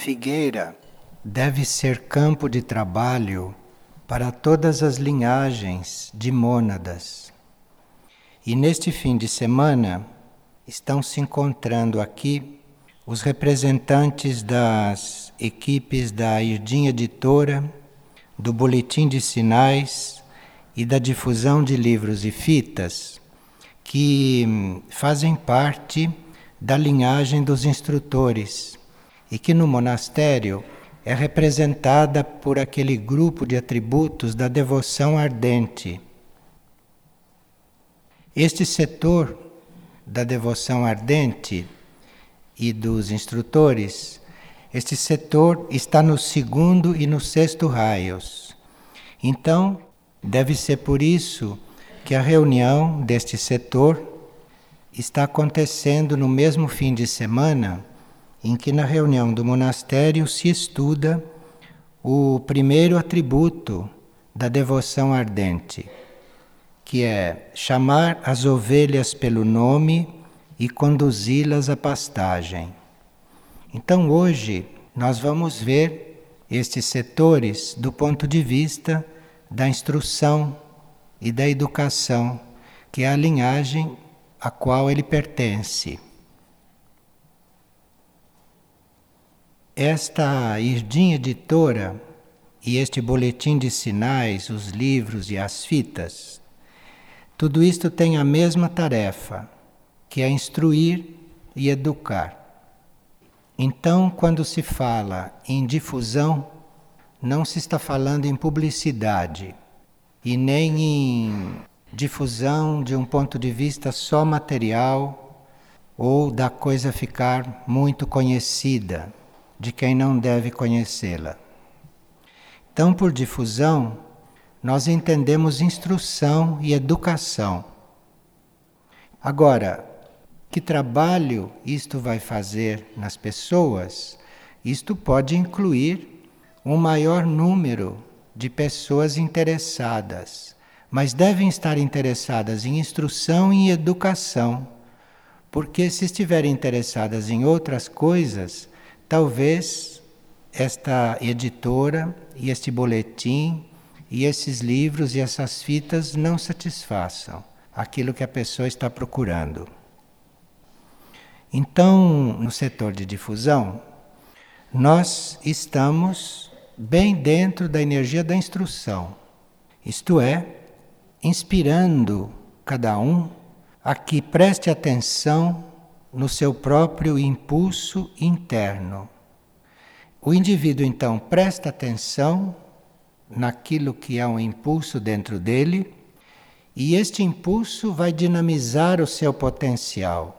Figueira deve ser campo de trabalho para todas as linhagens de mônadas. E neste fim de semana estão se encontrando aqui os representantes das equipes da Irdim Editora, do Boletim de Sinais e da difusão de livros e fitas, que fazem parte da linhagem dos instrutores e que no monastério é representada por aquele grupo de atributos da devoção ardente. Este setor da devoção ardente e dos instrutores, este setor está no segundo e no sexto raios. Então, deve ser por isso que a reunião deste setor está acontecendo no mesmo fim de semana em que na reunião do monastério se estuda o primeiro atributo da devoção ardente, que é chamar as ovelhas pelo nome e conduzi-las à pastagem. Então hoje nós vamos ver estes setores do ponto de vista da instrução e da educação, que é a linhagem a qual ele pertence. Esta Irdim Editora e este boletim de sinais, os livros e as fitas, tudo isto tem a mesma tarefa, que é instruir e educar. Então, quando se fala em difusão, não se está falando em publicidade e nem em difusão de um ponto de vista só material ou da coisa ficar muito conhecida de quem não deve conhecê-la. Então, por difusão, nós entendemos instrução e educação. Agora, que trabalho isto vai fazer nas pessoas? Isto pode incluir um maior número de pessoas interessadas, mas devem estar interessadas em instrução e educação, porque se estiverem interessadas em outras coisas, Talvez esta editora e este boletim e esses livros e essas fitas não satisfaçam aquilo que a pessoa está procurando. Então, no setor de difusão, nós estamos bem dentro da energia da instrução, isto é, inspirando cada um a que preste atenção no seu próprio impulso interno. O indivíduo então presta atenção naquilo que é um impulso dentro dele e este impulso vai dinamizar o seu potencial.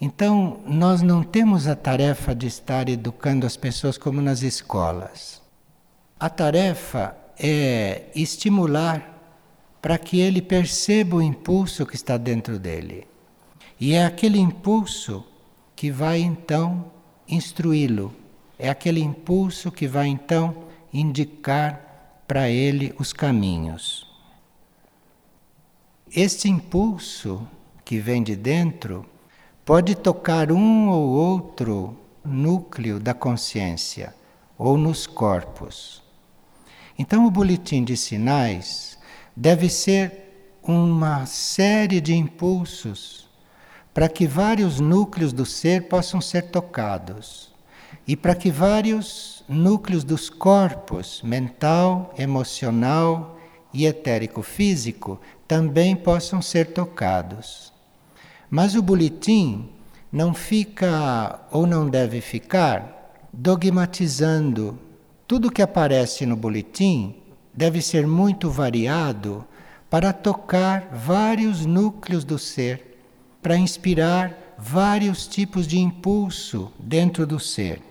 Então, nós não temos a tarefa de estar educando as pessoas como nas escolas. A tarefa é estimular para que ele perceba o impulso que está dentro dele. E é aquele impulso que vai então instruí-lo, é aquele impulso que vai então indicar para ele os caminhos. Este impulso que vem de dentro pode tocar um ou outro núcleo da consciência ou nos corpos. Então, o boletim de sinais deve ser uma série de impulsos para que vários núcleos do ser possam ser tocados e para que vários núcleos dos corpos, mental, emocional e etérico-físico, também possam ser tocados. Mas o boletim não fica ou não deve ficar dogmatizando. Tudo que aparece no boletim deve ser muito variado para tocar vários núcleos do ser para inspirar vários tipos de impulso dentro do ser.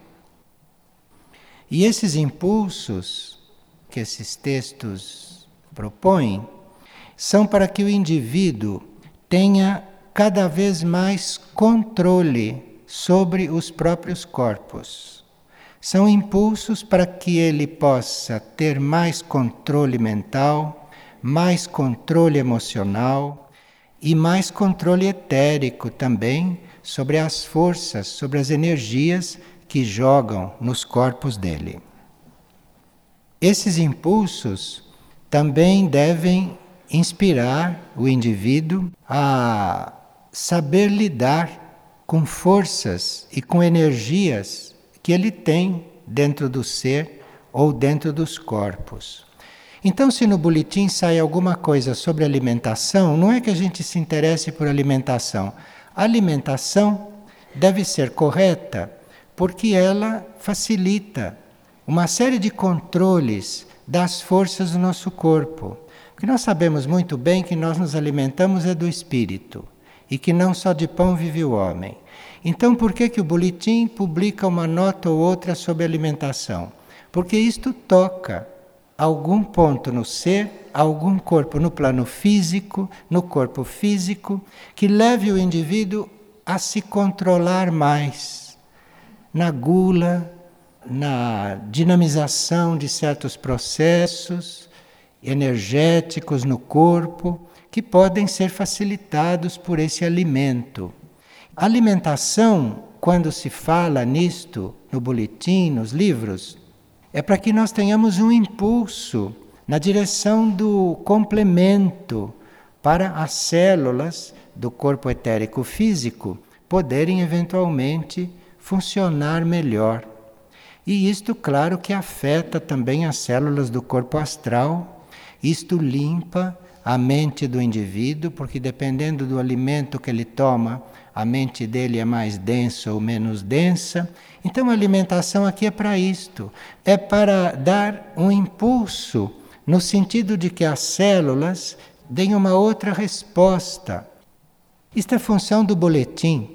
E esses impulsos que esses textos propõem são para que o indivíduo tenha cada vez mais controle sobre os próprios corpos. São impulsos para que ele possa ter mais controle mental, mais controle emocional, e mais controle etérico também sobre as forças, sobre as energias que jogam nos corpos dele. Esses impulsos também devem inspirar o indivíduo a saber lidar com forças e com energias que ele tem dentro do ser ou dentro dos corpos. Então, se no boletim sai alguma coisa sobre alimentação, não é que a gente se interesse por alimentação. A alimentação deve ser correta porque ela facilita uma série de controles das forças do nosso corpo. Porque nós sabemos muito bem que nós nos alimentamos é do espírito e que não só de pão vive o homem. Então, por que, que o boletim publica uma nota ou outra sobre alimentação? Porque isto toca algum ponto no ser, algum corpo no plano físico, no corpo físico, que leve o indivíduo a se controlar mais na gula, na dinamização de certos processos energéticos no corpo que podem ser facilitados por esse alimento. A alimentação, quando se fala nisto no boletim, nos livros, é para que nós tenhamos um impulso na direção do complemento para as células do corpo etérico físico poderem eventualmente funcionar melhor. E isto, claro, que afeta também as células do corpo astral. Isto limpa a mente do indivíduo, porque dependendo do alimento que ele toma, a mente dele é mais densa ou menos densa. Então a alimentação aqui é para isto, é para dar um impulso no sentido de que as células deem uma outra resposta. Isto é função do boletim.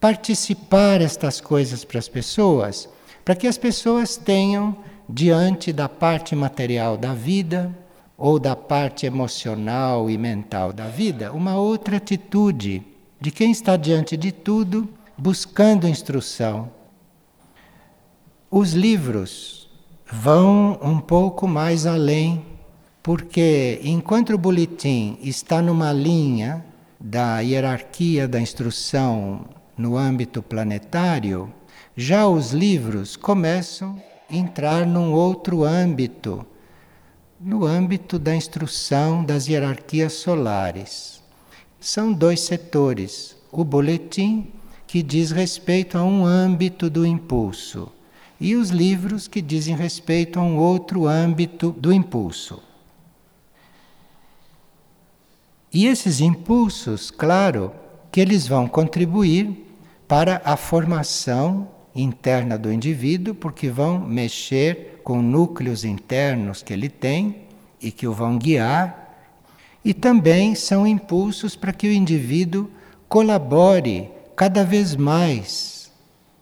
Participar estas coisas para as pessoas para que as pessoas tenham, diante da parte material da vida, ou da parte emocional e mental da vida, uma outra atitude de quem está diante de tudo buscando instrução. Os livros vão um pouco mais além, porque enquanto o boletim está numa linha da hierarquia da instrução no âmbito planetário, já os livros começam a entrar num outro âmbito, no âmbito da instrução das hierarquias solares. São dois setores: o boletim, que diz respeito a um âmbito do impulso, e os livros, que dizem respeito a um outro âmbito do impulso. E esses impulsos, claro, que eles vão contribuir para a formação interna do indivíduo, porque vão mexer com núcleos internos que ele tem e que o vão guiar, e também são impulsos para que o indivíduo colabore cada vez mais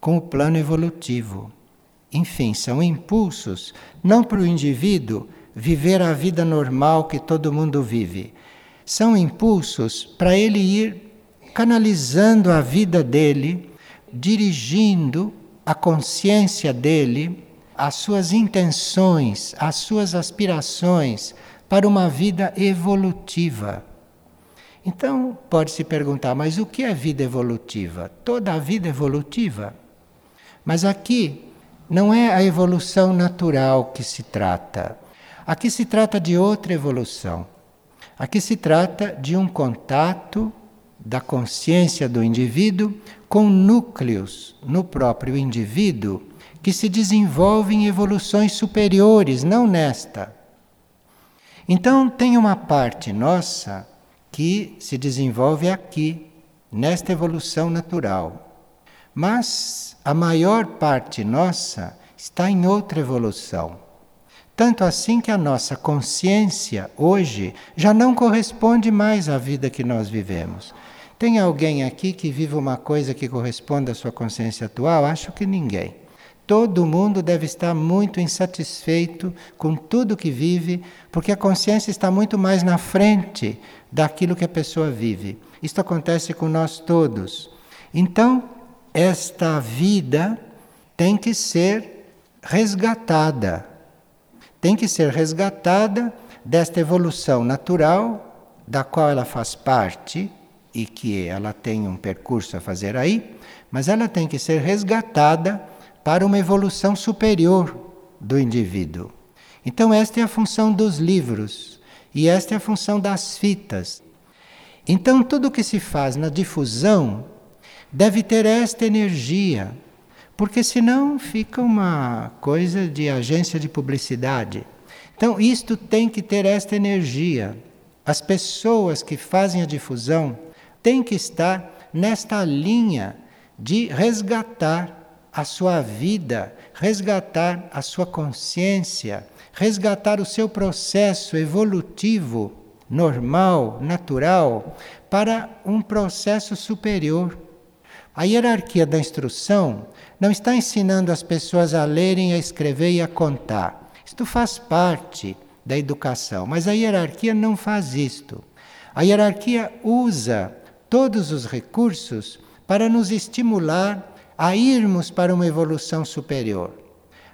com o plano evolutivo. Enfim, são impulsos não para o indivíduo viver a vida normal que todo mundo vive. São impulsos para ele ir canalizando a vida dele, dirigindo a consciência dele, as suas intenções, as suas aspirações para uma vida evolutiva. Então, pode se perguntar, mas o que é vida evolutiva? Toda a vida evolutiva. Mas aqui não é a evolução natural que se trata. Aqui se trata de outra evolução. Aqui se trata de um contato da consciência do indivíduo com núcleos no próprio indivíduo que se desenvolvem em evoluções superiores, não nesta. Então, tem uma parte nossa que se desenvolve aqui, nesta evolução natural. Mas a maior parte nossa está em outra evolução. Tanto assim que a nossa consciência hoje já não corresponde mais à vida que nós vivemos. Tem alguém aqui que vive uma coisa que corresponde à sua consciência atual? Acho que ninguém. Todo mundo deve estar muito insatisfeito com tudo que vive, porque a consciência está muito mais na frente daquilo que a pessoa vive. Isto acontece com nós todos. Então, esta vida tem que ser resgatada. Tem que ser resgatada desta evolução natural, da qual ela faz parte, e que ela tem um percurso a fazer aí, mas ela tem que ser resgatada para uma evolução superior do indivíduo. Então, esta é a função dos livros e esta é a função das fitas. Então, tudo que se faz na difusão deve ter esta energia, porque senão fica uma coisa de agência de publicidade. Então, isto tem que ter esta energia. As pessoas que fazem a difusão têm que estar nesta linha de resgatar a sua vida, resgatar a sua consciência, resgatar o seu processo evolutivo normal, natural, para um processo superior. A hierarquia da instrução não está ensinando as pessoas a lerem, a escrever e a contar. Isto faz parte da educação, mas a hierarquia não faz isto. A hierarquia usa todos os recursos para nos estimular a irmos para uma evolução superior,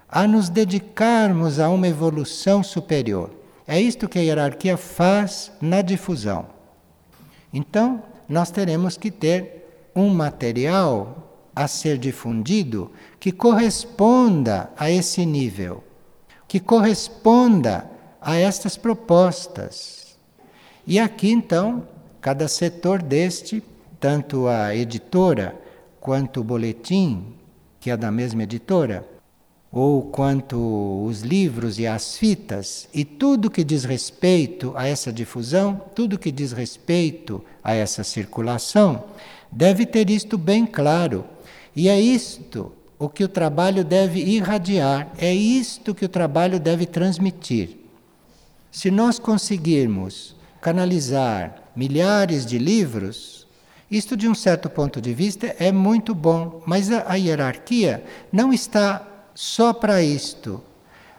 a nos dedicarmos a uma evolução superior. É isto que a hierarquia faz na difusão. Então, nós teremos que ter um material a ser difundido que corresponda a esse nível, que corresponda a estas propostas. E aqui então, cada setor deste, tanto a editora quanto o boletim, que é da mesma editora, ou quanto os livros e as fitas, e tudo que diz respeito a essa difusão, tudo que diz respeito a essa circulação, deve ter isto bem claro. E é isto o que o trabalho deve irradiar, é isto que o trabalho deve transmitir. Se nós conseguirmos canalizar milhares de livros, isto de um certo ponto de vista é muito bom, mas a, hierarquia não está só para isto.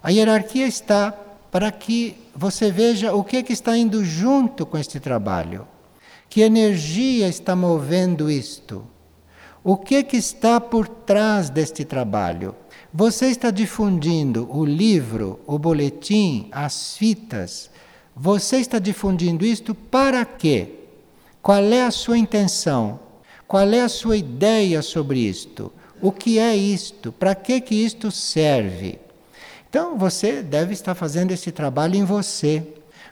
A hierarquia está para que você veja o que, é que está indo junto com este trabalho. Que energia está movendo isto? O que, é que está por trás deste trabalho? Você está difundindo o livro, o boletim, as fitas. Você está difundindo isto para quê? Qual é a sua intenção? Qual é a sua ideia sobre isto? O que é isto? Para que que isto serve? Então você deve estar fazendo esse trabalho em você.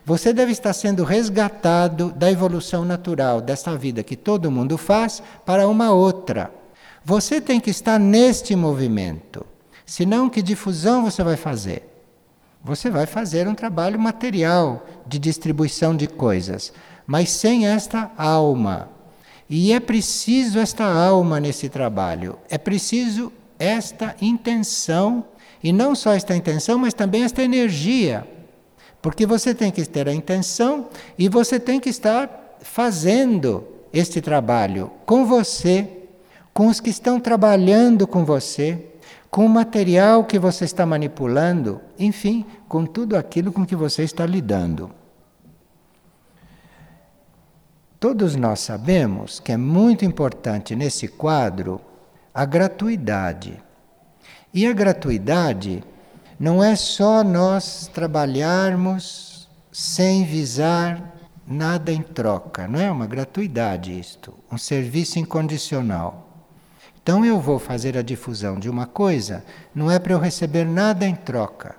Você deve estar sendo resgatado da evolução natural dessa vida que todo mundo faz para uma outra. Você tem que estar neste movimento. Senão, que difusão você vai fazer? Você vai fazer um trabalho material de distribuição de coisas, mas sem esta alma. E é preciso esta alma nesse trabalho, é preciso esta intenção, e não só esta intenção, mas também esta energia. Porque você tem que ter a intenção e você tem que estar fazendo este trabalho com você, com os que estão trabalhando com você, com o material que você está manipulando, enfim, com tudo aquilo com que você está lidando. Todos nós sabemos que é muito importante nesse quadro a gratuidade. E a gratuidade não é só nós trabalharmos sem visar nada em troca, não é uma gratuidade isto, um serviço incondicional. Então eu vou fazer a difusão de uma coisa, não é para eu receber nada em troca.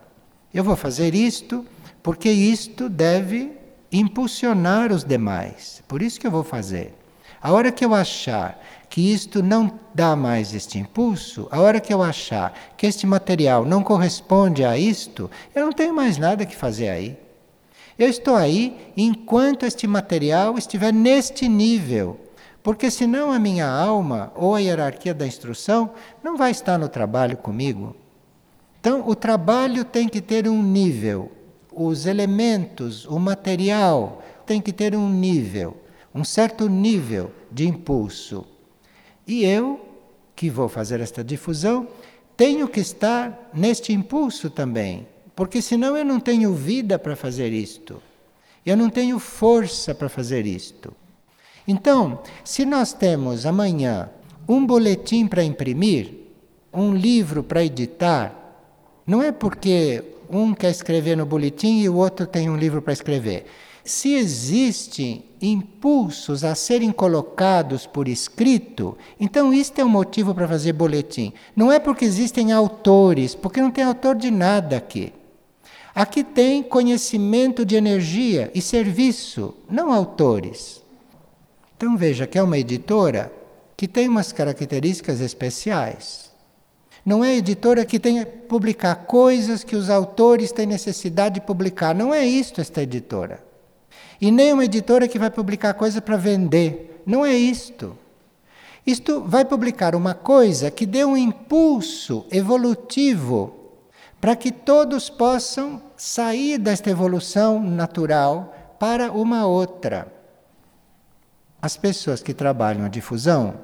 Eu vou fazer isto porque isto deve impulsionar os demais. Por isso que eu vou fazer. A hora que eu achar que isto não dá mais este impulso, a hora que eu achar que este material não corresponde a isto, eu não tenho mais nada que fazer aí. Eu estou aí enquanto este material estiver neste nível porque senão a minha alma ou a hierarquia da instrução não vai estar no trabalho comigo. Então, o trabalho tem que ter um nível, os elementos, o material tem que ter um nível, um certo nível de impulso. E eu, que vou fazer esta difusão, tenho que estar neste impulso também, porque senão eu não tenho vida para fazer isto. Eu não tenho força para fazer isto. Então, se nós temos amanhã um boletim para imprimir, um livro para editar, não é porque um quer escrever no boletim e o outro tem um livro para escrever. se existem impulsos a serem colocados por escrito, então isto é um motivo para fazer boletim. Não é porque existem autores, porque não tem autor de nada aqui. Aqui tem conhecimento de energia e serviço, não autores. Então veja que é uma editora que tem umas características especiais. Não é editora que tem que publicar coisas que os autores têm necessidade de publicar. Não é isto esta editora. E nem uma editora que vai publicar coisa para vender. Não é isto. Isto vai publicar uma coisa que dê um impulso evolutivo para que todos possam sair desta evolução natural para uma outra. As pessoas que trabalham a difusão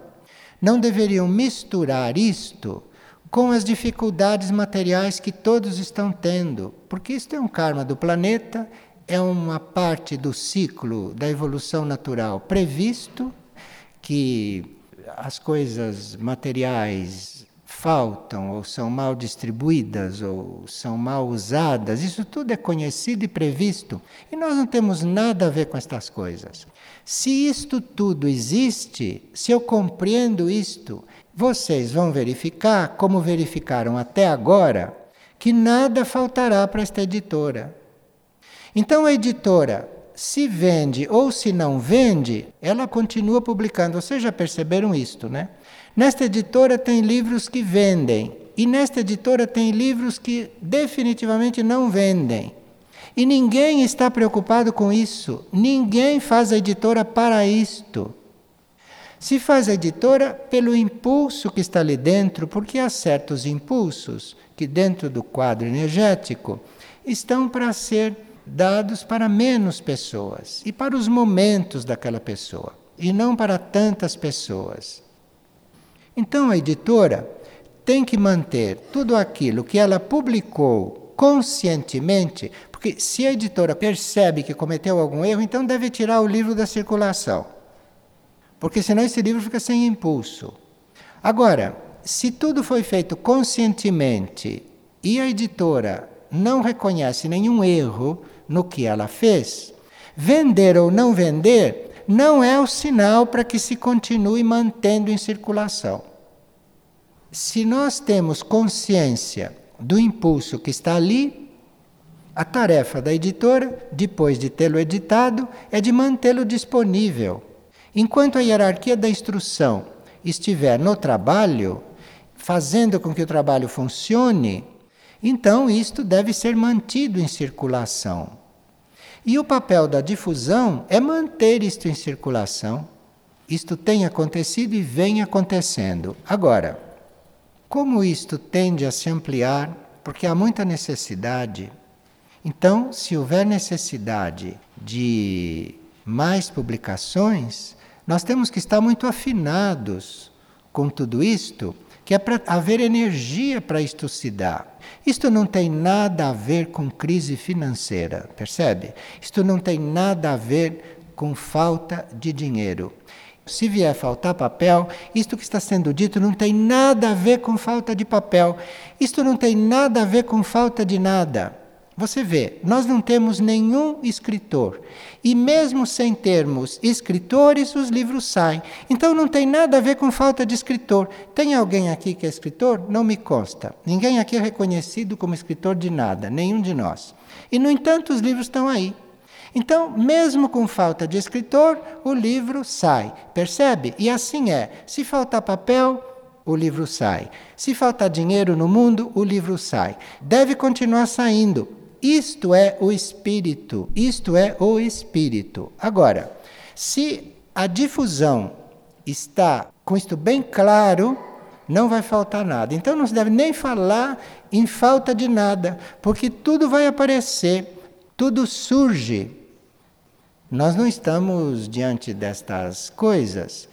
não deveriam misturar isto com as dificuldades materiais que todos estão tendo, porque isto é um karma do planeta, é uma parte do ciclo da evolução natural previsto que as coisas materiais faltam, ou são mal distribuídas, ou são mal usadas, isso tudo é conhecido e previsto. E nós não temos nada a ver com estas coisas. Se isto tudo existe, se eu compreendo isto, vocês vão verificar, como verificaram até agora, que nada faltará para esta editora. Então a editora, se vende ou se não vende, ela continua publicando. Vocês já perceberam isto, né? Nesta editora tem livros que vendem e nesta editora tem livros que definitivamente não vendem. E ninguém está preocupado com isso. Ninguém faz a editora para isto. Se faz a editora pelo impulso que está ali dentro, porque há certos impulsos que, dentro do quadro energético, estão para ser dados para menos pessoas e para os momentos daquela pessoa, e não para tantas pessoas. Então a editora tem que manter tudo aquilo que ela publicou conscientemente, porque se a editora percebe que cometeu algum erro, então deve tirar o livro da circulação. Porque senão esse livro fica sem impulso. Agora, se tudo foi feito conscientemente e a editora não reconhece nenhum erro no que ela fez, vender ou não vender não é o sinal para que se continue mantendo em circulação. Se nós temos consciência do impulso que está ali, a tarefa da editora, depois de tê-lo editado, é de mantê-lo disponível. Enquanto a hierarquia da instrução estiver no trabalho, fazendo com que o trabalho funcione, então isto deve ser mantido em circulação. E o papel da difusão é manter isto em circulação. Isto tem acontecido e vem acontecendo. Agora, como isto tende a se ampliar, porque há muita necessidade, então, se houver necessidade de mais publicações, nós temos que estar muito afinados com tudo isto, que é para haver energia para isto se dar. Isto não tem nada a ver com crise financeira, percebe? Isto não tem nada a ver com falta de dinheiro. Se vier faltar papel, isto que está sendo dito não tem nada a ver com falta de papel. Isto não tem nada a ver com falta de nada. Você vê, nós não temos nenhum escritor. E mesmo sem termos escritores, os livros saem. Então não tem nada a ver com falta de escritor. Tem alguém aqui que é escritor? Não me consta. Ninguém aqui é reconhecido como escritor de nada, nenhum de nós. E, no entanto, os livros estão aí. Então, mesmo com falta de escritor, o livro sai. Percebe? E assim é. Se faltar papel, o livro sai. Se faltar dinheiro no mundo, o livro sai. Deve continuar saindo isto é o espírito, isto é o espírito. Agora, se a difusão está com isto bem claro, não vai faltar nada. Então não se deve nem falar em falta de nada, porque tudo vai aparecer, tudo surge. Nós não estamos diante destas coisas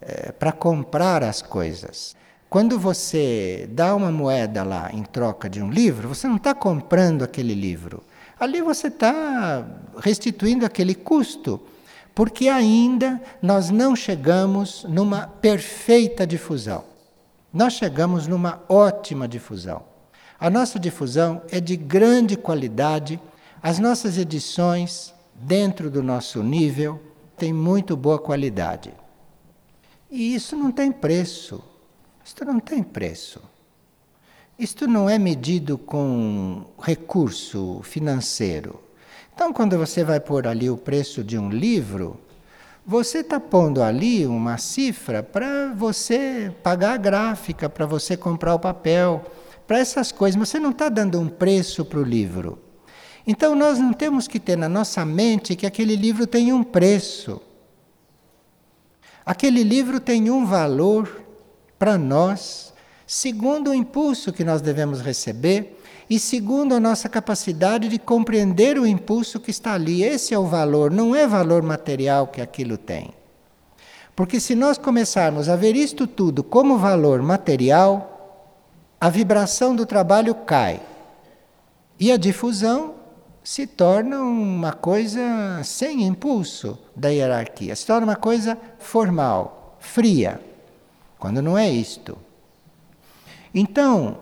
é, para comprar as coisas. Quando você dá uma moeda lá em troca de um livro, você não está comprando aquele livro. Ali você está restituindo aquele custo, porque ainda nós não chegamos numa perfeita difusão. Nós chegamos numa ótima difusão. A nossa difusão é de grande qualidade, as nossas edições dentro do nosso nível, tem muito boa qualidade. E isso não tem preço. Isto não tem preço. Isto não é medido com recurso financeiro. Então, quando você vai pôr ali o preço de um livro, você está pondo ali uma cifra para você pagar a gráfica, para você comprar o papel, para essas coisas. Você não está dando um preço para o livro. Então, nós não temos que ter na nossa mente que aquele livro tem um preço. Aquele livro tem um valor para nós, segundo o impulso que nós devemos receber e segundo a nossa capacidade de compreender o impulso que está ali. Esse é o valor, não é valor material que aquilo tem. Porque se nós começarmos a ver isto tudo como valor material, a vibração do trabalho cai. E a difusão se torna uma coisa sem impulso da hierarquia, se torna uma coisa formal, fria, quando não é isto. Então,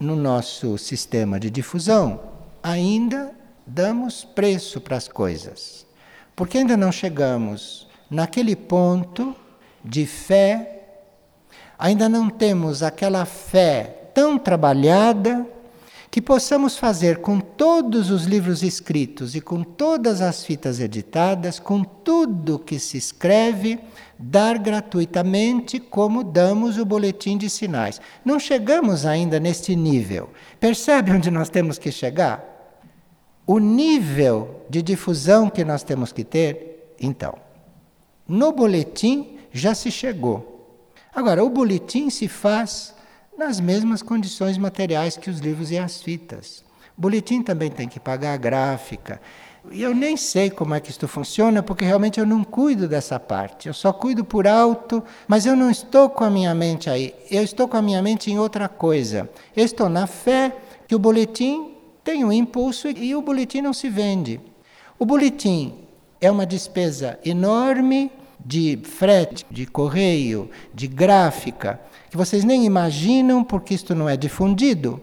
no nosso sistema de difusão, ainda damos preço para as coisas. Porque ainda não chegamos naquele ponto de fé, ainda não temos aquela fé tão trabalhada que possamos fazer com todos os livros escritos e com todas as fitas editadas, com tudo que se escreve, dar gratuitamente como damos o boletim de sinais. Não chegamos ainda neste nível. Percebe onde nós temos que chegar? O nível de difusão que nós temos que ter, então. No boletim já se chegou. Agora, o boletim se faz nas mesmas condições materiais que os livros e as fitas. O boletim também tem que pagar a gráfica. E eu nem sei como é que isto funciona, porque realmente eu não cuido dessa parte. Eu só cuido por alto, mas eu não estou com a minha mente aí. Eu estou com a minha mente em outra coisa. Eu estou na fé que o boletim tem um impulso e o boletim não se vende. O boletim é uma despesa enorme de frete, de correio, de gráfica que vocês nem imaginam porque isto não é difundido.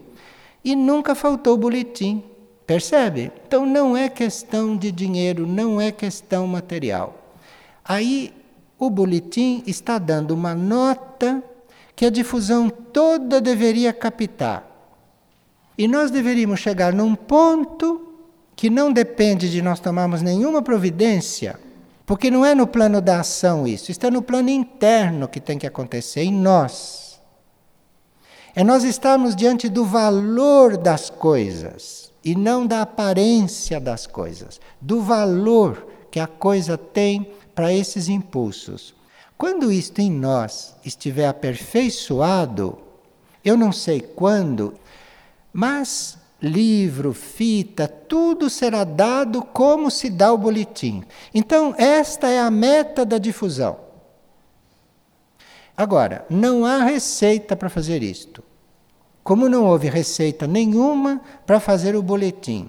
E nunca faltou boletim, percebe? Então não é questão de dinheiro, não é questão material. Aí o boletim está dando uma nota que a difusão toda deveria captar. E nós deveríamos chegar num ponto que não depende de nós tomarmos nenhuma providência, porque não é no plano da ação isso, está no plano interno que tem que acontecer em nós. É nós estarmos diante do valor das coisas e não da aparência das coisas, do valor que a coisa tem para esses impulsos. Quando isto em nós estiver aperfeiçoado, eu não sei quando, mas livro, fita, tudo será dado como se dá o boletim. Então, esta é a meta da difusão. Agora, não há receita para fazer isto. Como não houve receita nenhuma para fazer o boletim.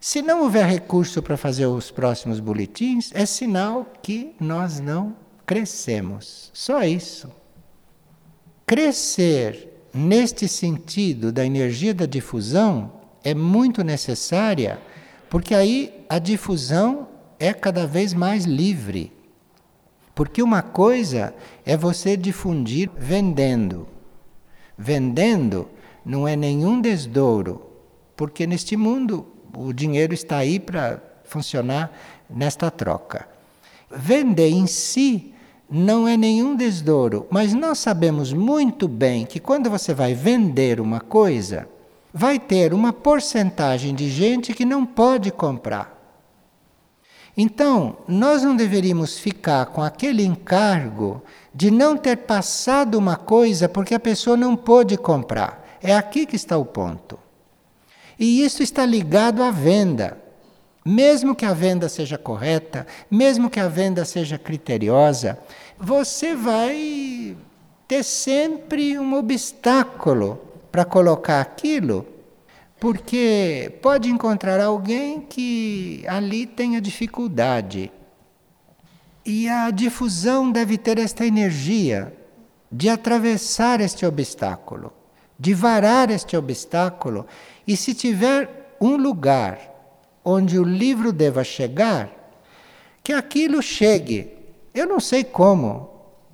Se não houver recurso para fazer os próximos boletins, é sinal que nós não crescemos. Só isso. Crescer neste sentido da energia da difusão é muito necessária, porque aí a difusão é cada vez mais livre. Porque uma coisa é você difundir vendendo. Vendendo não é nenhum desdouro, porque neste mundo o dinheiro está aí para funcionar nesta troca. Vender em si não é nenhum desdouro, mas nós sabemos muito bem que quando você vai vender uma coisa, vai ter uma porcentagem de gente que não pode comprar. Então, nós não deveríamos ficar com aquele encargo de não ter passado uma coisa porque a pessoa não pôde comprar. É aqui que está o ponto. E isso está ligado à venda. Mesmo que a venda seja correta, mesmo que a venda seja criteriosa, você vai ter sempre um obstáculo para colocar aquilo porque pode encontrar alguém que ali tenha dificuldade. E a difusão deve ter esta energia de atravessar este obstáculo, de varar este obstáculo. E se tiver um lugar onde o livro deva chegar, que aquilo chegue. Eu não sei como,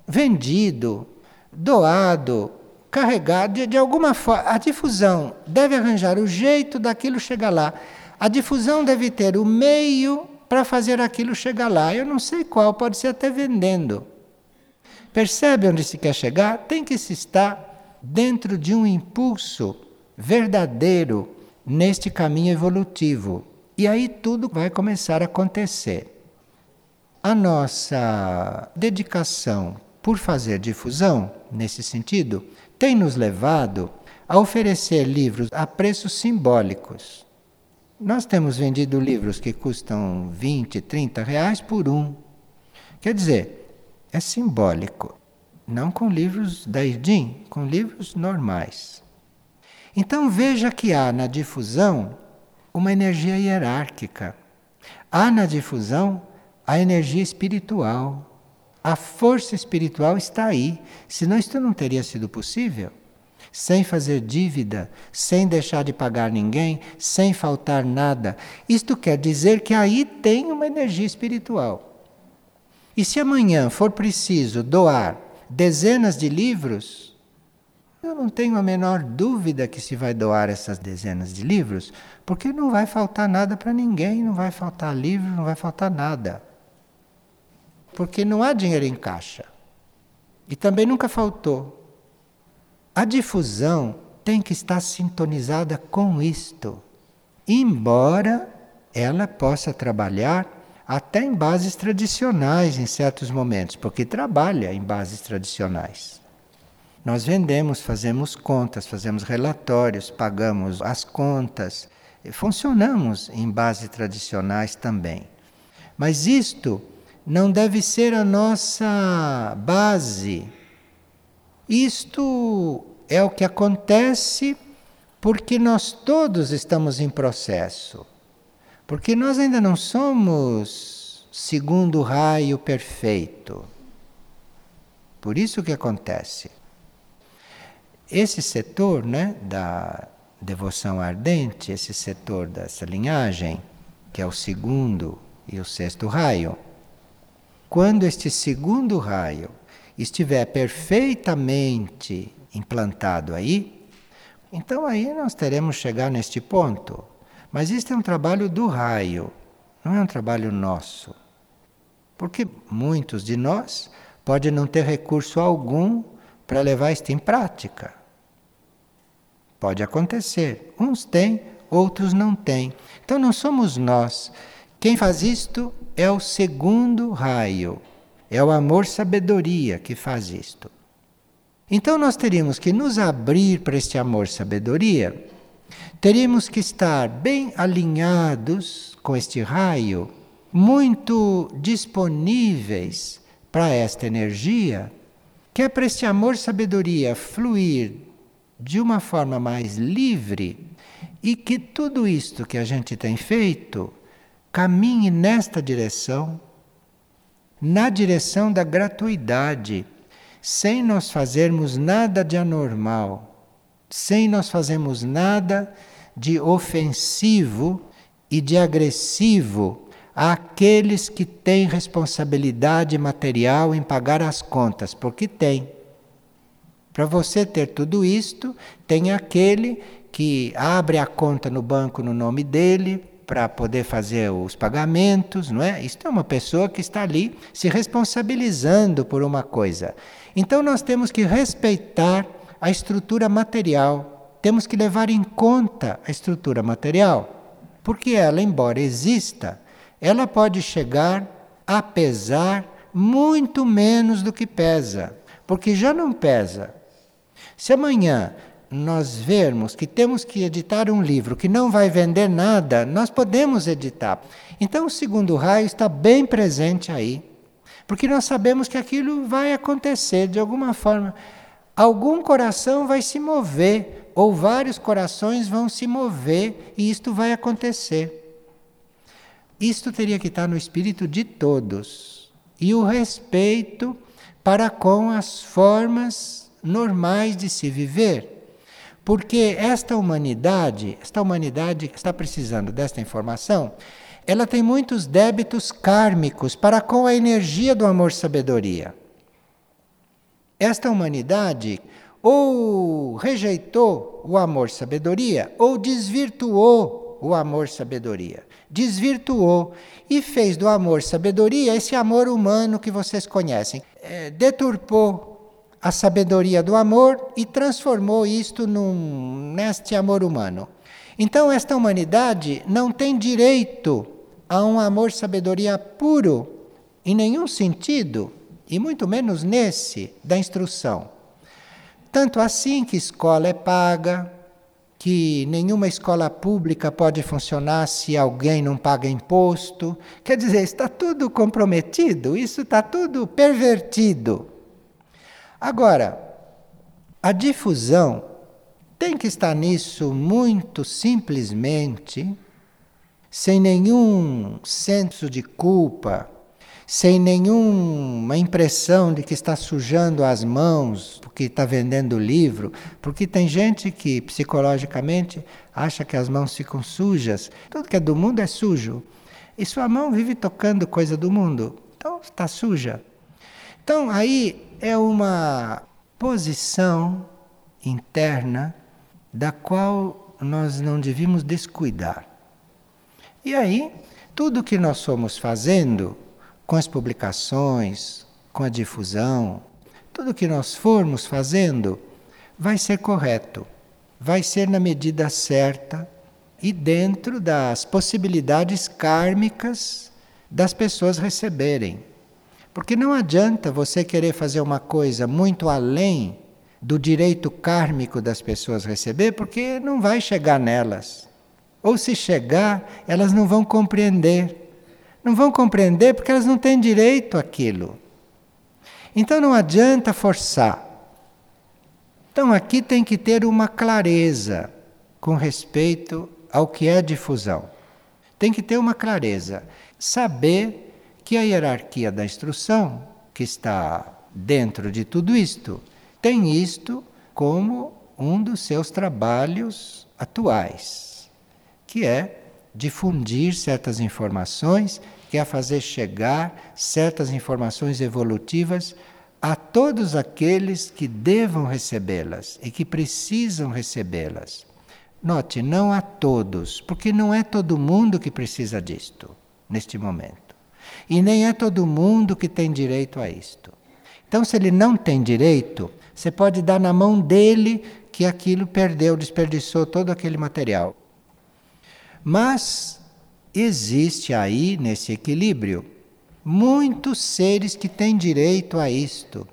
vendido, doado, carregado, de, de alguma forma. A difusão deve arranjar o jeito daquilo chegar lá. A difusão deve ter o meio para fazer aquilo chegar lá. Eu não sei qual, pode ser até vendendo. Percebe onde se quer chegar? Tem que se estar dentro de um impulso verdadeiro neste caminho evolutivo. E aí tudo vai começar a acontecer. A nossa dedicação por fazer difusão, nesse sentido, tem nos levado a oferecer livros a preços simbólicos. Nós temos vendido livros que custam 20, 30 reais por um. Quer dizer, é simbólico. Não com livros da Irdim, com livros normais. Então veja que há na difusão uma energia hierárquica. Há na difusão a energia espiritual. A força espiritual está aí. Senão isto não teria sido possível. Sem fazer dívida, sem deixar de pagar ninguém, sem faltar nada. Isto quer dizer que aí tem uma energia espiritual. E se amanhã for preciso doar dezenas de livros, eu não tenho a menor dúvida que se vai doar essas dezenas de livros, porque não vai faltar nada para ninguém, não vai faltar livro, não vai faltar nada porque não há dinheiro em caixa. E também nunca faltou. A difusão tem que estar sintonizada com isto, embora ela possa trabalhar até em bases tradicionais em certos momentos, porque trabalha em bases tradicionais. Nós vendemos, fazemos contas, fazemos relatórios, pagamos as contas, funcionamos em bases tradicionais também. Mas isto não deve ser a nossa base. Isto é o que acontece porque nós todos estamos em processo. Porque nós ainda não somos segundo raio perfeito. Por isso que acontece. Esse setor né, da devoção ardente, esse setor dessa linhagem, que é o segundo e o sexto raio, quando este segundo raio estiver perfeitamente implantado aí, então aí nós teremos chegar neste ponto. Mas isso é um trabalho do raio, não é um trabalho nosso. Porque muitos de nós podem não ter recurso algum para levar isto em prática. Pode acontecer. Uns têm, outros não têm. Então não somos nós. Quem faz isto é o segundo raio. É o amor-sabedoria que faz isto. Então nós teríamos que nos abrir para este amor-sabedoria, teríamos que estar bem alinhados com este raio, muito disponíveis para esta energia, que é para este amor-sabedoria fluir de uma forma mais livre e que tudo isto que a gente tem feito caminhe nesta direção, na direção da gratuidade, sem nós fazermos nada de anormal, sem nós fazermos nada de ofensivo e de agressivo àqueles que têm responsabilidade material em pagar as contas, porque tem. Para você ter tudo isto, tem aquele que abre a conta no banco no nome dele, para poder fazer os pagamentos, não é? Isto é uma pessoa que está ali se responsabilizando por uma coisa. Então nós temos que respeitar a estrutura material, temos que levar em conta a estrutura material, porque ela, embora exista, ela pode chegar a pesar muito menos do que pesa, porque já não pesa. Se amanhã nós vermos que temos que editar um livro que não vai vender nada, nós podemos editar. Então o segundo raio está bem presente aí, porque nós sabemos que aquilo vai acontecer de alguma forma. Algum coração vai se mover, ou vários corações vão se mover, e isto vai acontecer. Isto teria que estar no espírito de todos. E o respeito para com as formas normais de se viver. Porque esta humanidade, esta humanidade que está precisando desta informação, ela tem muitos débitos kármicos para com a energia do amor-sabedoria. Esta humanidade ou rejeitou o amor-sabedoria ou desvirtuou o amor-sabedoria. Desvirtuou e fez do amor-sabedoria esse amor humano que vocês conhecem. É, deturpou a sabedoria do amor e transformou isto num, neste amor humano. Então, esta humanidade não tem direito a um amor-sabedoria puro, em nenhum sentido, e muito menos nesse da instrução. Tanto assim que escola é paga, que nenhuma escola pública pode funcionar se alguém não paga imposto. Quer dizer, está tudo comprometido, isso está tudo pervertido. Agora, a difusão tem que estar nisso muito simplesmente, sem nenhum senso de culpa, sem nenhuma impressão de que está sujando as mãos porque está vendendo livro, porque tem gente que psicologicamente acha que as mãos ficam sujas. Tudo que é do mundo é sujo. E sua mão vive tocando coisa do mundo, então está suja. Então aí é uma posição interna da qual nós não devíamos descuidar. E aí, tudo que nós fomos fazendo com as publicações, com a difusão, tudo que nós formos fazendo vai ser correto, vai ser na medida certa e dentro das possibilidades kármicas das pessoas receberem. Porque não adianta você querer fazer uma coisa muito além do direito kármico das pessoas receber, porque não vai chegar nelas. Ou se chegar, elas não vão compreender. Não vão compreender porque elas não têm direito àquilo. Então não adianta forçar. Então aqui tem que ter uma clareza com respeito ao que é difusão. Tem que ter uma clareza. Saber que a hierarquia da instrução, que está dentro de tudo isto, tem isto como um dos seus trabalhos atuais, que é difundir certas informações, que é fazer chegar certas informações evolutivas a todos aqueles que devam recebê-las e que precisam recebê-las. Note, não a todos, porque não é todo mundo que precisa disto neste momento. E nem é todo mundo que tem direito a isto. Então, se ele não tem direito, você pode dar na mão dele que aquilo perdeu, desperdiçou todo aquele material. Mas existe aí, nesse equilíbrio, muitos seres que têm direito a isto.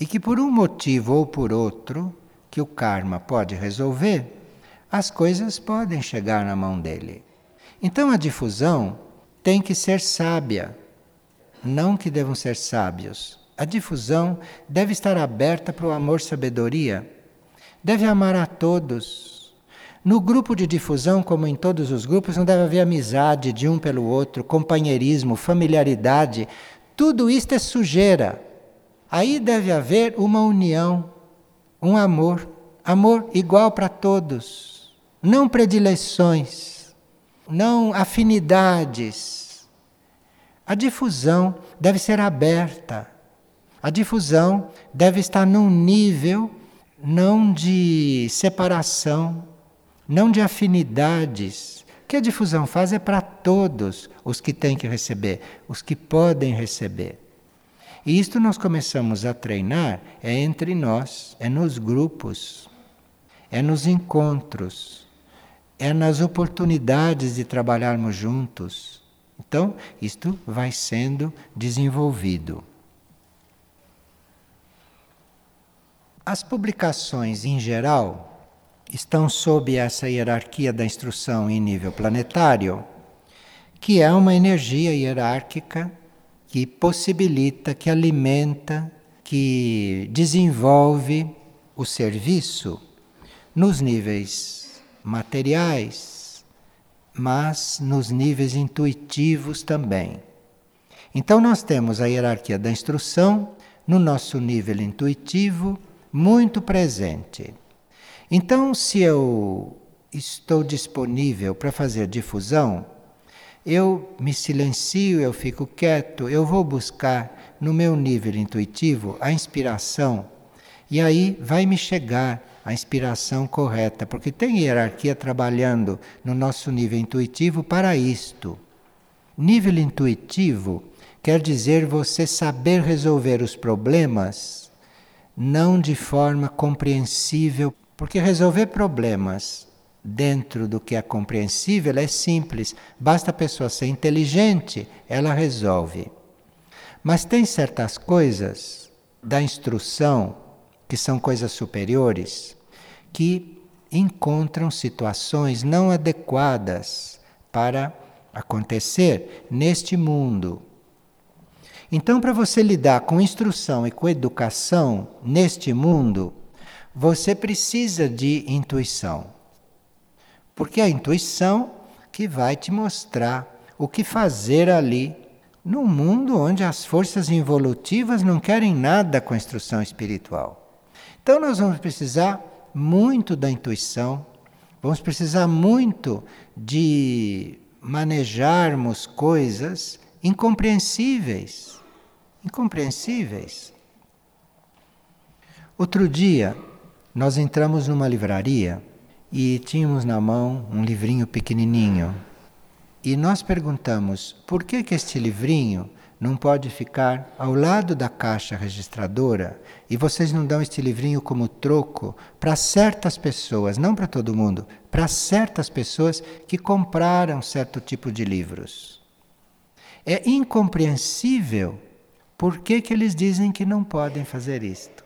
E que por um motivo ou por outro, que o karma pode resolver, as coisas podem chegar na mão dele. Então a difusão tem que ser sábia, não que devam ser sábios. A difusão deve estar aberta para o amor-sabedoria, deve amar a todos. No grupo de difusão, como em todos os grupos, não deve haver amizade de um pelo outro, companheirismo, familiaridade. Tudo isto é sujeira. Aí deve haver uma união, um amor, amor igual para todos, não predileções não afinidades. A difusão deve ser aberta. A difusão deve estar num nível não de separação, não de afinidades. O que a difusão faz é para todos os que têm que receber, os que podem receber. E isto nós começamos a treinar é entre nós, é nos grupos, é nos encontros é nas oportunidades de trabalharmos juntos. Então, isto vai sendo desenvolvido. As publicações em geral estão sob essa hierarquia da instrução em nível planetário, que é uma energia hierárquica que possibilita, que alimenta, que desenvolve o serviço nos níveis materiais, mas nos níveis intuitivos também. Então, nós temos a hierarquia da instrução no nosso nível intuitivo muito presente. Então, se eu estou disponível para fazer difusão, eu me silencio, eu fico quieto, eu vou buscar no meu nível intuitivo a inspiração e aí vai me chegar a inspiração correta, porque tem hierarquia trabalhando no nosso nível intuitivo para isto. Nível intuitivo quer dizer você saber resolver os problemas não de forma compreensível, porque resolver problemas dentro do que é compreensível é simples, basta a pessoa ser inteligente, ela resolve. Mas tem certas coisas da instrução que são coisas superiores que encontram situações não adequadas para acontecer neste mundo. Então, para você lidar com instrução e com educação neste mundo, você precisa de intuição. Porque é a intuição que vai te mostrar o que fazer ali, num mundo onde as forças involutivas não querem nada com a instrução espiritual. Então, nós vamos precisar muito da intuição, vamos precisar muito de manejarmos coisas incompreensíveis. Incompreensíveis. Outro dia, nós entramos numa livraria e tínhamos na mão um livrinho pequenininho. E nós perguntamos por que, que este livrinho não pode ficar ao lado da caixa registradora e vocês não dão este livrinho como troco para certas pessoas, não para todo mundo, para certas pessoas que compraram certo tipo de livros. É incompreensível por que, que eles dizem que não podem fazer isto.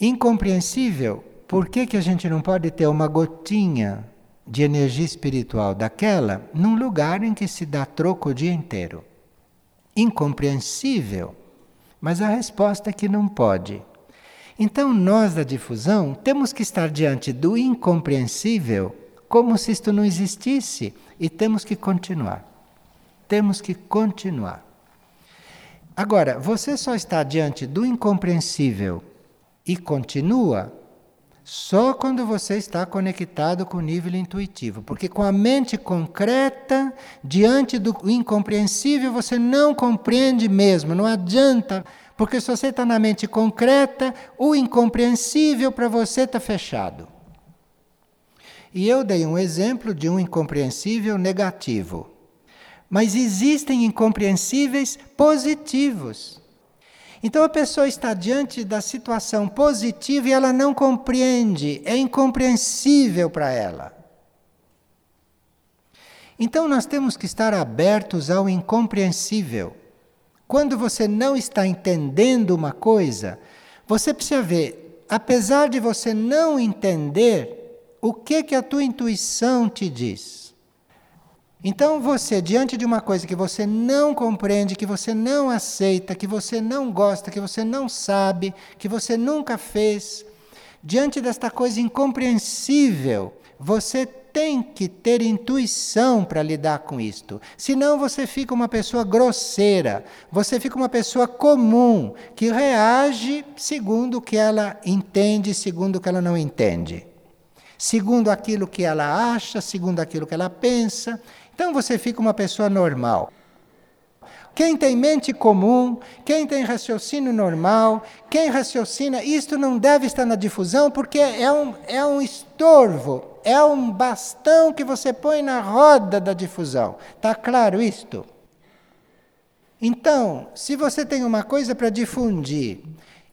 Incompreensível por que, que a gente não pode ter uma gotinha de energia espiritual daquela num lugar em que se dá troco o dia inteiro incompreensível, mas a resposta é que não pode. Então, nós da difusão temos que estar diante do incompreensível como se isto não existisse e temos que continuar. Temos que continuar. Agora, você só está diante do incompreensível e continua só quando você está conectado com o nível intuitivo, porque com a mente concreta, diante do incompreensível, você não compreende mesmo, não adianta, porque se você está na mente concreta, o incompreensível para você está fechado. E eu dei um exemplo de um incompreensível negativo. Mas existem incompreensíveis positivos. Então a pessoa está diante da situação positiva e ela não compreende, é incompreensível para ela. Então nós temos que estar abertos ao incompreensível. Quando você não está entendendo uma coisa, você precisa ver, apesar de você não entender, o que que a tua intuição te diz. Então você, diante de uma coisa que você não compreende, que você não aceita, que você não gosta, que você não sabe, que você nunca fez, diante desta coisa incompreensível, você tem que ter intuição para lidar com isto. Senão você fica uma pessoa grosseira, você fica uma pessoa comum, que reage segundo o que ela entende, segundo o que ela não entende. Segundo aquilo que ela acha, segundo aquilo que ela pensa, então você fica uma pessoa normal. Quem tem mente comum, quem tem raciocínio normal, quem raciocina, isto não deve estar na difusão porque é um, é um estorvo, é um bastão que você põe na roda da difusão. Está claro isto? Então, se você tem uma coisa para difundir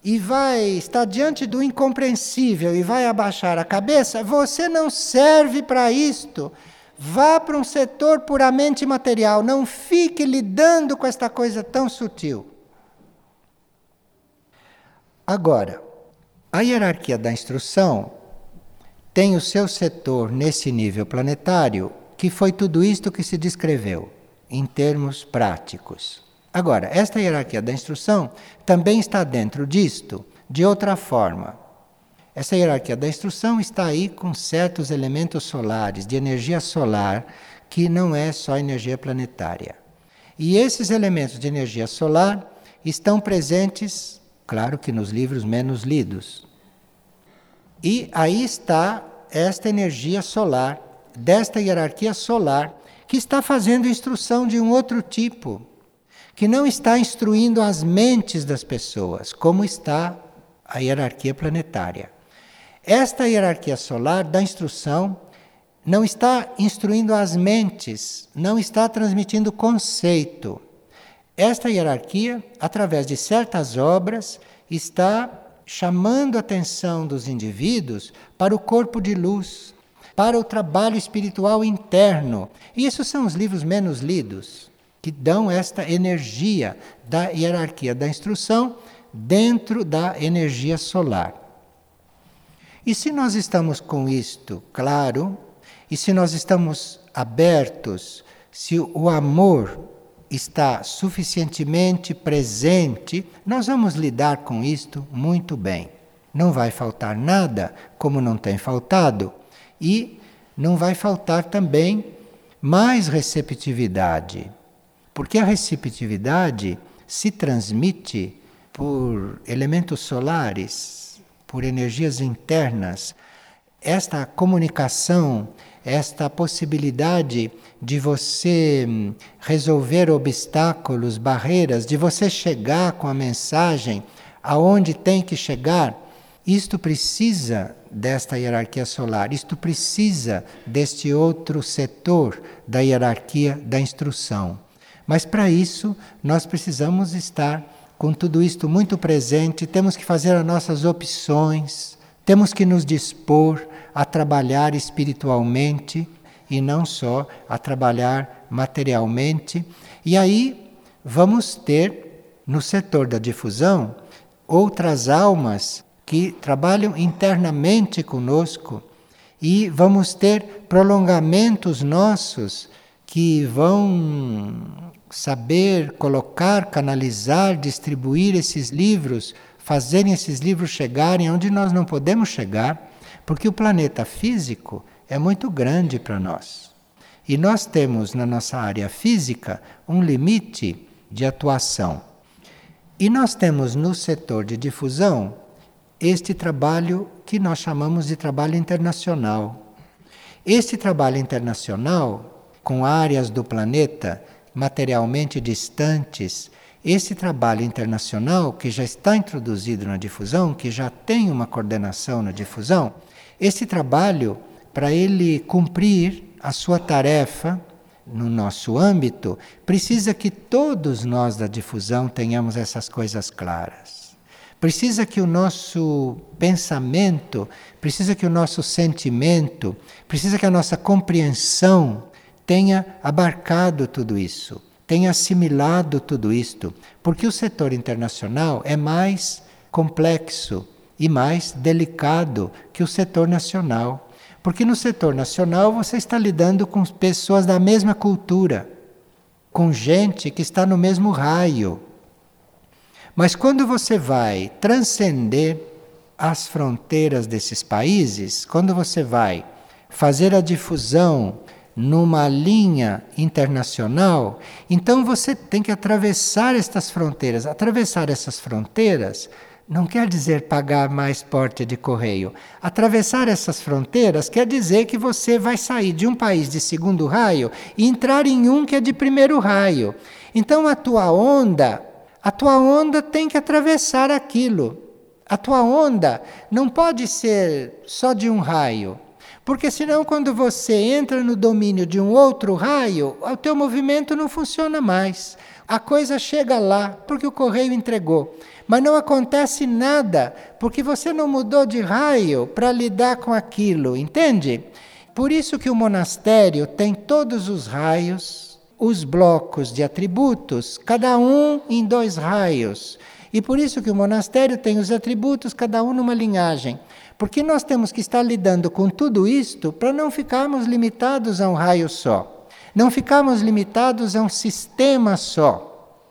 e vai estar diante do incompreensível e vai abaixar a cabeça, você não serve para isto. Vá para um setor puramente material, não fique lidando com esta coisa tão sutil. Agora, a hierarquia da instrução tem o seu setor nesse nível planetário, que foi tudo isto que se descreveu, em termos práticos. Agora, esta hierarquia da instrução também está dentro disto, de outra forma. Essa hierarquia da instrução está aí com certos elementos solares, de energia solar, que não é só energia planetária. E esses elementos de energia solar estão presentes, claro que nos livros menos lidos. E aí está esta energia solar, desta hierarquia solar, que está fazendo instrução de um outro tipo, que não está instruindo as mentes das pessoas, como está a hierarquia planetária. Esta hierarquia solar dá instrução, não está instruindo as mentes, não está transmitindo conceito. Esta hierarquia, através de certas obras, está chamando a atenção dos indivíduos para o corpo de luz, para o trabalho espiritual interno. E esses são os livros menos lidos, que dão esta energia da hierarquia da instrução dentro da energia solar. E se nós estamos com isto claro, e se nós estamos abertos, se o amor está suficientemente presente, nós vamos lidar com isto muito bem. Não vai faltar nada, como não tem faltado, e não vai faltar também mais receptividade. Porque a receptividade se transmite por elementos solares, por energias internas. Esta comunicação, esta possibilidade de você hum, resolver obstáculos, barreiras, de você chegar com a mensagem aonde tem que chegar, isto precisa desta hierarquia solar. Isto precisa deste outro setor da hierarquia da instrução. Mas para isso, nós precisamos estar com tudo isto muito presente, temos que fazer as nossas opções, temos que nos dispor a trabalhar espiritualmente e não só a trabalhar materialmente. E aí vamos ter no setor da difusão outras almas que trabalham internamente conosco e vamos ter prolongamentos nossos que vão saber colocar, canalizar, distribuir esses livros, fazerem esses livros chegarem onde nós não podemos chegar, porque o planeta físico é muito grande para nós. E nós temos na nossa área física um limite de atuação. E nós temos no setor de difusão este trabalho que nós chamamos de trabalho internacional. Este trabalho internacional, com áreas do planeta materialmente distantes, esse trabalho internacional que já está introduzido na difusão, que já tem uma coordenação na difusão, esse trabalho, para ele cumprir a sua tarefa no nosso âmbito, precisa que todos nós da difusão tenhamos essas coisas claras. Precisa que o nosso pensamento, precisa que o nosso sentimento, precisa que a nossa compreensão tenha abarcado tudo isso, tenha assimilado tudo isto, porque o setor internacional é mais complexo e mais delicado que o setor nacional. Porque no setor nacional você está lidando com pessoas da mesma cultura, com gente que está no mesmo raio, mas quando você vai transcender as fronteiras desses países, quando você vai fazer a difusão numa linha internacional, então você tem que atravessar estas fronteiras. Atravessar essas fronteiras não quer dizer pagar mais porte de correio. Atravessar essas fronteiras quer dizer que você vai sair de um país de segundo raio e entrar em um que é de primeiro raio. Então a tua onda a tua onda tem que atravessar aquilo. A tua onda não pode ser só de um raio. Porque senão quando você entra no domínio de um outro raio, o teu movimento não funciona mais. A coisa chega lá porque o correio entregou. Mas não acontece nada porque você não mudou de raio para lidar com aquilo, entende? Por isso que o monastério tem todos os raios os blocos de atributos, cada um em dois raios. E por isso que o monastério tem os atributos, cada um numa linhagem. Porque nós temos que estar lidando com tudo isto para não ficarmos limitados a um raio só. Não ficarmos limitados a um sistema só.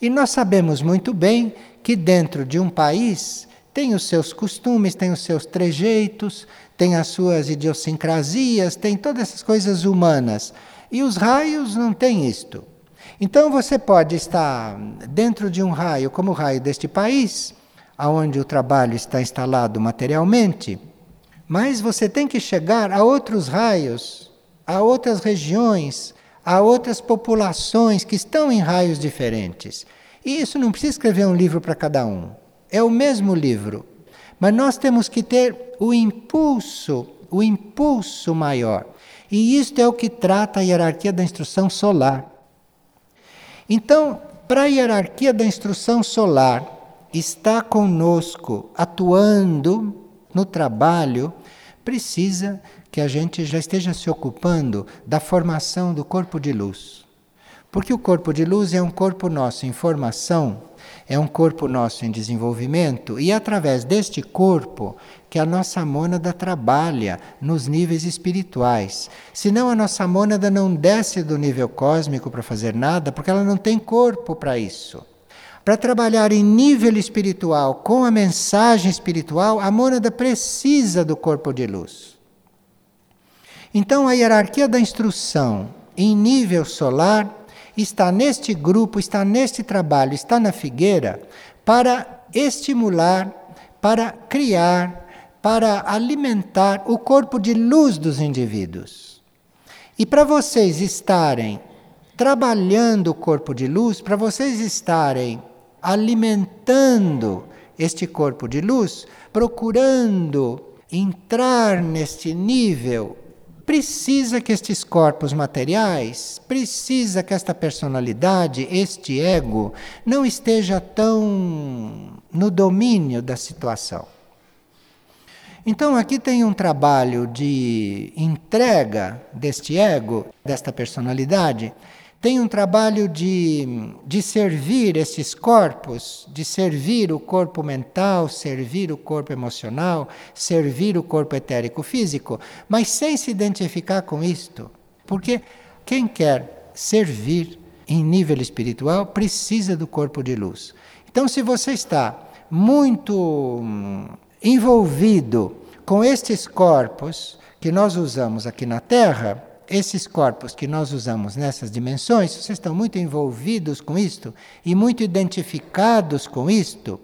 E nós sabemos muito bem que dentro de um país tem os seus costumes, tem os seus trejeitos, tem as suas idiosincrasias, tem todas essas coisas humanas. E os raios não têm isto. Então você pode estar dentro de um raio, como o raio deste país, aonde o trabalho está instalado materialmente, mas você tem que chegar a outros raios, a outras regiões, a outras populações que estão em raios diferentes. E isso não precisa escrever um livro para cada um. É o mesmo livro. Mas nós temos que ter o impulso, o impulso maior. E isto é o que trata a hierarquia da instrução solar. Então, para a hierarquia da instrução solar estar conosco, atuando no trabalho, precisa que a gente já esteja se ocupando da formação do corpo de luz. Porque o corpo de luz é um corpo nosso em formação, é um corpo nosso em desenvolvimento, e é através deste corpo que a nossa mônada trabalha nos níveis espirituais. Senão a nossa mônada não desce do nível cósmico para fazer nada, porque ela não tem corpo para isso. Para trabalhar em nível espiritual, com a mensagem espiritual, a mônada precisa do corpo de luz. Então, a hierarquia da instrução em nível solar está neste grupo, está neste trabalho, está na figueira para estimular, para criar, para alimentar o corpo de luz dos indivíduos. E para vocês estarem trabalhando o corpo de luz, para vocês estarem alimentando este corpo de luz, procurando entrar neste nível, precisa que estes corpos materiais, precisa que esta personalidade, este ego, não esteja tão no domínio da situação. Então aqui tem um trabalho de entrega deste ego, desta personalidade, tem um trabalho de, de servir esses corpos, de servir o corpo mental, servir o corpo emocional, servir o corpo etérico físico, mas sem se identificar com isto. Porque quem quer servir em nível espiritual precisa do corpo de luz. Então, se você está muito hum, envolvido com estes corpos que nós usamos aqui na Terra, esses corpos que nós usamos nessas dimensões, vocês estão muito envolvidos com isto e muito identificados com isto,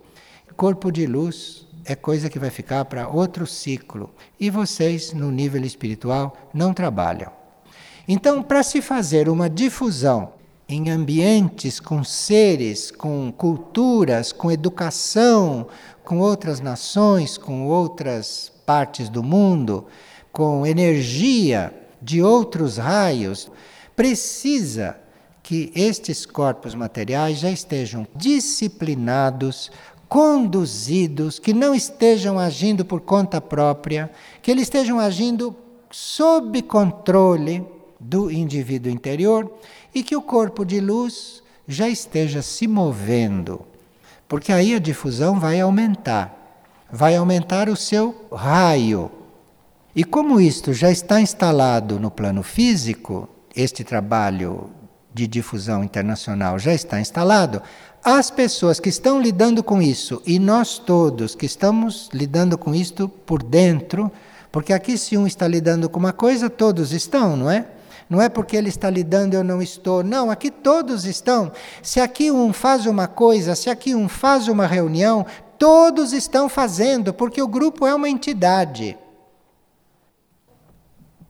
corpo de luz é coisa que vai ficar para outro ciclo. E vocês, no nível espiritual, não trabalham. Então, para se fazer uma difusão em ambientes com seres, com culturas, com educação, com outras nações, com outras partes do mundo, com energia, de outros raios, precisa que estes corpos materiais já estejam disciplinados, conduzidos, que não estejam agindo por conta própria, que eles estejam agindo sob controle do indivíduo interior e que o corpo de luz já esteja se movendo. Porque aí a difusão vai aumentar. Vai aumentar o seu raio, e como isto já está instalado no plano físico, este trabalho de difusão internacional já está instalado, as pessoas que estão lidando com isso e nós todos que estamos lidando com isto por dentro, porque aqui se um está lidando com uma coisa, todos estão, não é? Não é porque ele está lidando eu não estou. Não, aqui todos estão. Se aqui um faz uma coisa, se aqui um faz uma reunião, todos estão fazendo, porque o grupo é uma entidade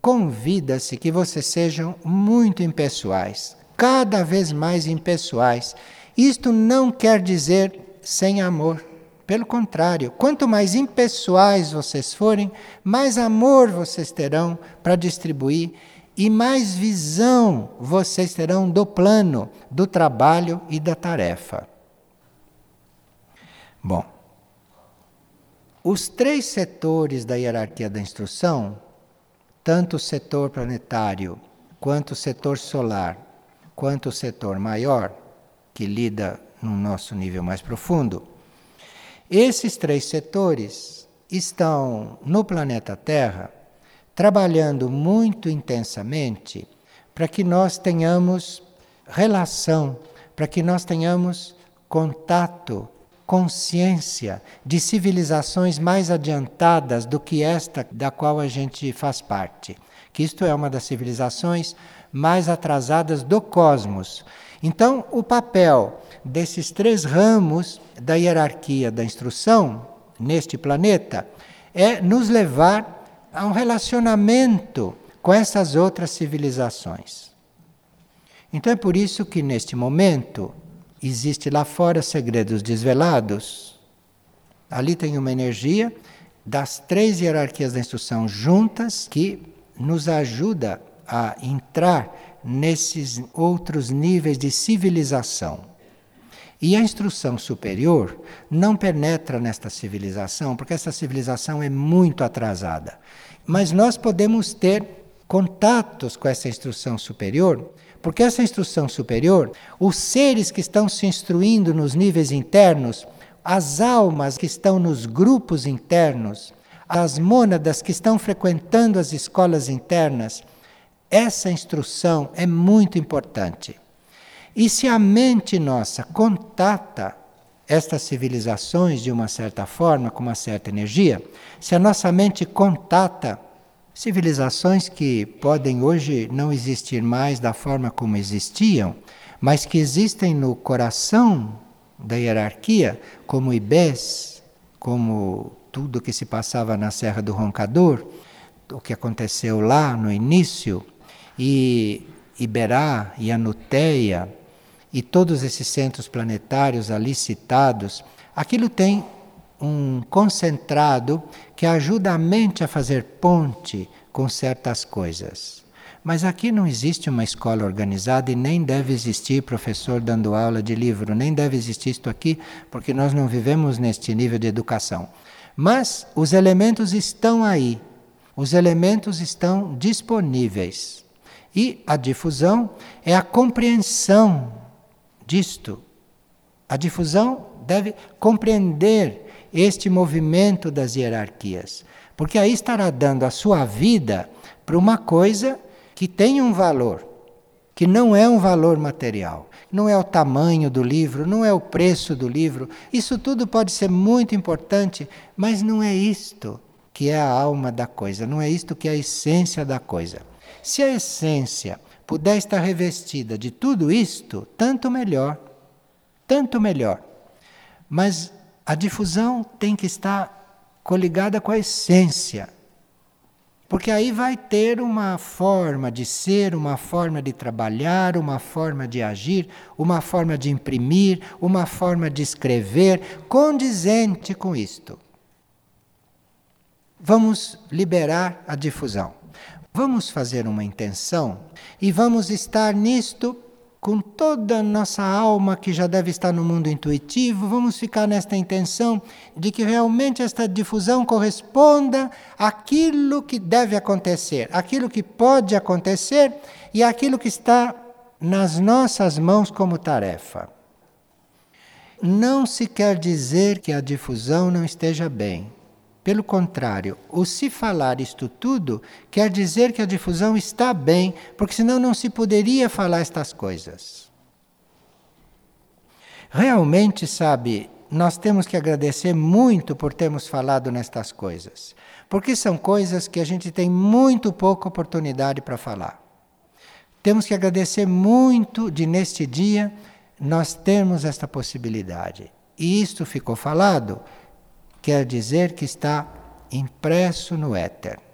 convida-se que vocês sejam muito impessoais, cada vez mais impessoais. Isto não quer dizer sem amor. Pelo contrário, quanto mais impessoais vocês forem, mais amor vocês terão para distribuir e mais visão vocês terão do plano, do trabalho e da tarefa. Bom, os três setores da hierarquia da instrução tanto o setor planetário, quanto o setor solar, quanto o setor maior, que lida no nosso nível mais profundo, esses três setores estão no planeta Terra trabalhando muito intensamente para que nós tenhamos relação, para que nós tenhamos contato consciência de civilizações mais adiantadas do que esta da qual a gente faz parte. Que isto é uma das civilizações mais atrasadas do cosmos. Então, o papel desses três ramos da hierarquia da instrução neste planeta é nos levar a um relacionamento com essas outras civilizações. Então é por isso que neste momento existe lá fora segredos desvelados. Ali tem uma energia das três hierarquias da instrução juntas que nos ajuda a entrar nesses outros níveis de civilização. E a instrução superior não penetra nesta civilização, porque essa civilização é muito atrasada. Mas nós podemos ter contatos com essa instrução superior porque essa instrução superior, os seres que estão se instruindo nos níveis internos, as almas que estão nos grupos internos, as mônadas que estão frequentando as escolas internas, essa instrução é muito importante. E se a mente nossa contata estas civilizações de uma certa forma, com uma certa energia, se a nossa mente contata Civilizações que podem hoje não existir mais da forma como existiam, mas que existem no coração da hierarquia, como Ibés, como tudo que se passava na Serra do Roncador, o que aconteceu lá no início, e Iberá e Anuteia, e todos esses centros planetários ali citados, aquilo tem um concentrado que ajuda a mente a fazer ponte com certas coisas. Mas aqui não existe uma escola organizada e nem deve existir professor dando aula de livro, nem deve existir isto aqui, porque nós não vivemos neste nível de educação. Mas os elementos estão aí, os elementos estão disponíveis. E a difusão é a compreensão disto. A difusão deve compreender este movimento das hierarquias. Porque aí estará dando a sua vida para uma coisa que tem um valor, que não é um valor material. Não é o tamanho do livro, não é o preço do livro. Isso tudo pode ser muito importante, mas não é isto que é a alma da coisa, não é isto que é a essência da coisa. Se a essência puder estar revestida de tudo isto, tanto melhor. Tanto melhor. Mas a difusão tem que estar coligada com a essência. Porque aí vai ter uma forma de ser, uma forma de trabalhar, uma forma de agir, uma forma de imprimir, uma forma de escrever, condizente com isto. Vamos liberar a difusão. Vamos fazer uma intenção e vamos estar nisto com toda a nossa alma que já deve estar no mundo intuitivo, vamos ficar nesta intenção de que realmente esta difusão corresponda àquilo que deve acontecer, aquilo que pode acontecer e aquilo que está nas nossas mãos como tarefa. Não se quer dizer que a difusão não esteja bem. Pelo contrário, o se falar isto tudo quer dizer que a difusão está bem, porque senão não se poderia falar estas coisas. Realmente, sabe, nós temos que agradecer muito por termos falado nestas coisas, porque são coisas que a gente tem muito pouca oportunidade para falar. Temos que agradecer muito de neste dia nós termos esta possibilidade. E isto ficou falado quer dizer que está impresso no éter.